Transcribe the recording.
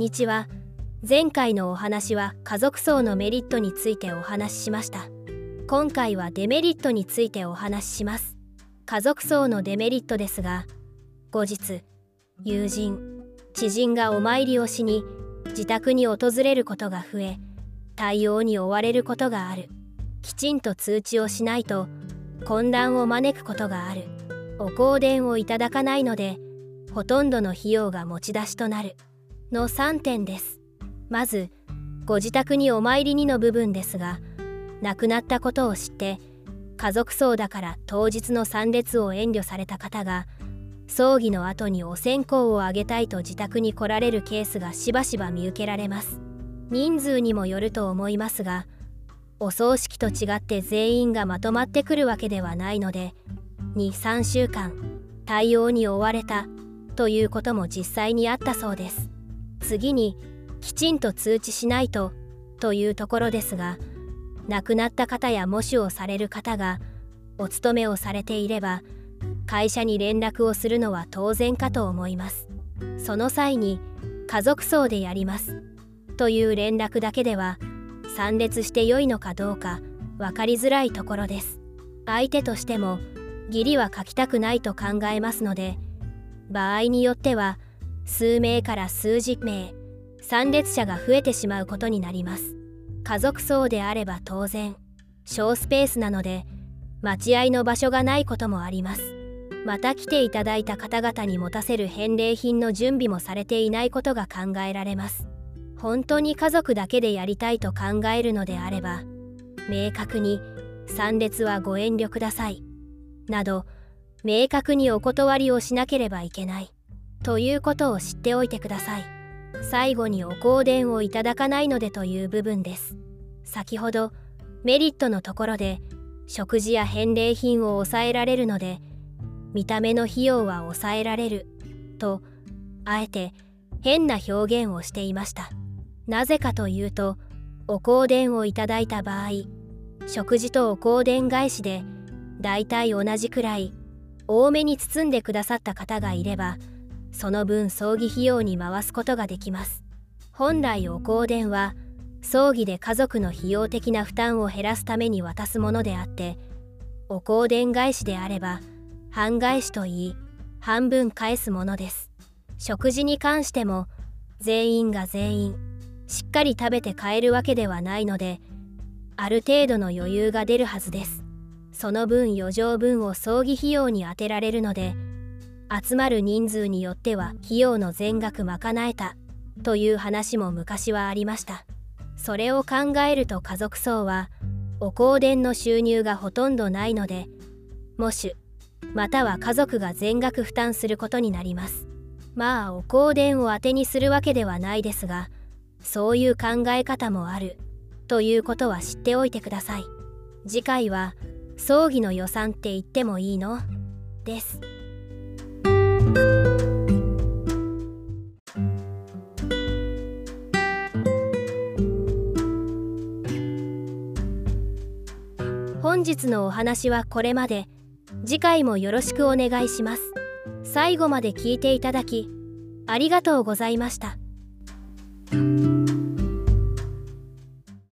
にちは前回のお話は家族層のメリットについてお話ししました。今回はデメリットについてお話しします。家族層のデメリットですが後日友人知人がお参りをしに自宅に訪れることが増え対応に追われることがある。きちんと通知をしないと混乱を招くことがある。お香典をいただかないのでほとんどの費用が持ち出しとなる。の3点です。まずご自宅にお参りにの部分ですが亡くなったことを知って家族葬だから当日の参列を遠慮された方が葬儀の後にお線香をあげたいと自宅に来られるケースがしばしば見受けられます。人数にもよると思いますがお葬式と違って全員がまとまってくるわけではないので23週間対応に追われたということも実際にあったそうです。次にきちんと通知しないとというところですが亡くなった方や模試をされる方がお勤めをされていれば会社に連絡をするのは当然かと思います。その際に家族葬でやります。という連絡だけでは参列して良いのかどうか分かりづらいところです。相手としても義理は書きたくないと考えますので場合によっては数名から数十名参列者が増えてしまうことになります。家族葬であれば当然小スペースなので待合の場所がないこともあります。また来ていただいた方々に持たせる返礼品の準備もされていないことが考えられます。本当に家族だけでやりたいと考えるのであれば明確に参列はご遠慮ください。など明確にお断りをしなければいけない。ということを知っておいてください。最後にお香典をいただかないのでという部分です。先ほどメリットのところで食事や返礼品を抑えられるので見た目の費用は抑えられるとあえて変な表現をしていました。なぜかというとお香典をいただいた場合食事とお香典返しでだいたい同じくらい多めに包んでくださった方がいればその分葬儀費用に回すことができます。本来お香典は葬儀で家族の費用的な負担を減らすために渡すものであってお香典返しであれば半返しといい半分返すものです。食事に関しても全員が全員しっかり食べて買えるわけではないのである程度の余裕が出るはずです。その分余剰分を葬儀費用に充てられるので集まる人数によっては費用の全額賄えたという話も昔はありました。それを考えると家族葬はお香典の収入がほとんどないので喪主または家族が全額負担することになります。まあお香典を当てにするわけではないですがそういう考え方もあるということは知っておいてください。次回は葬儀の予算って言ってもいいの？です。本日のお話はこれまで次回もよろしくお願いします最後まで聞いていただきありがとうございました。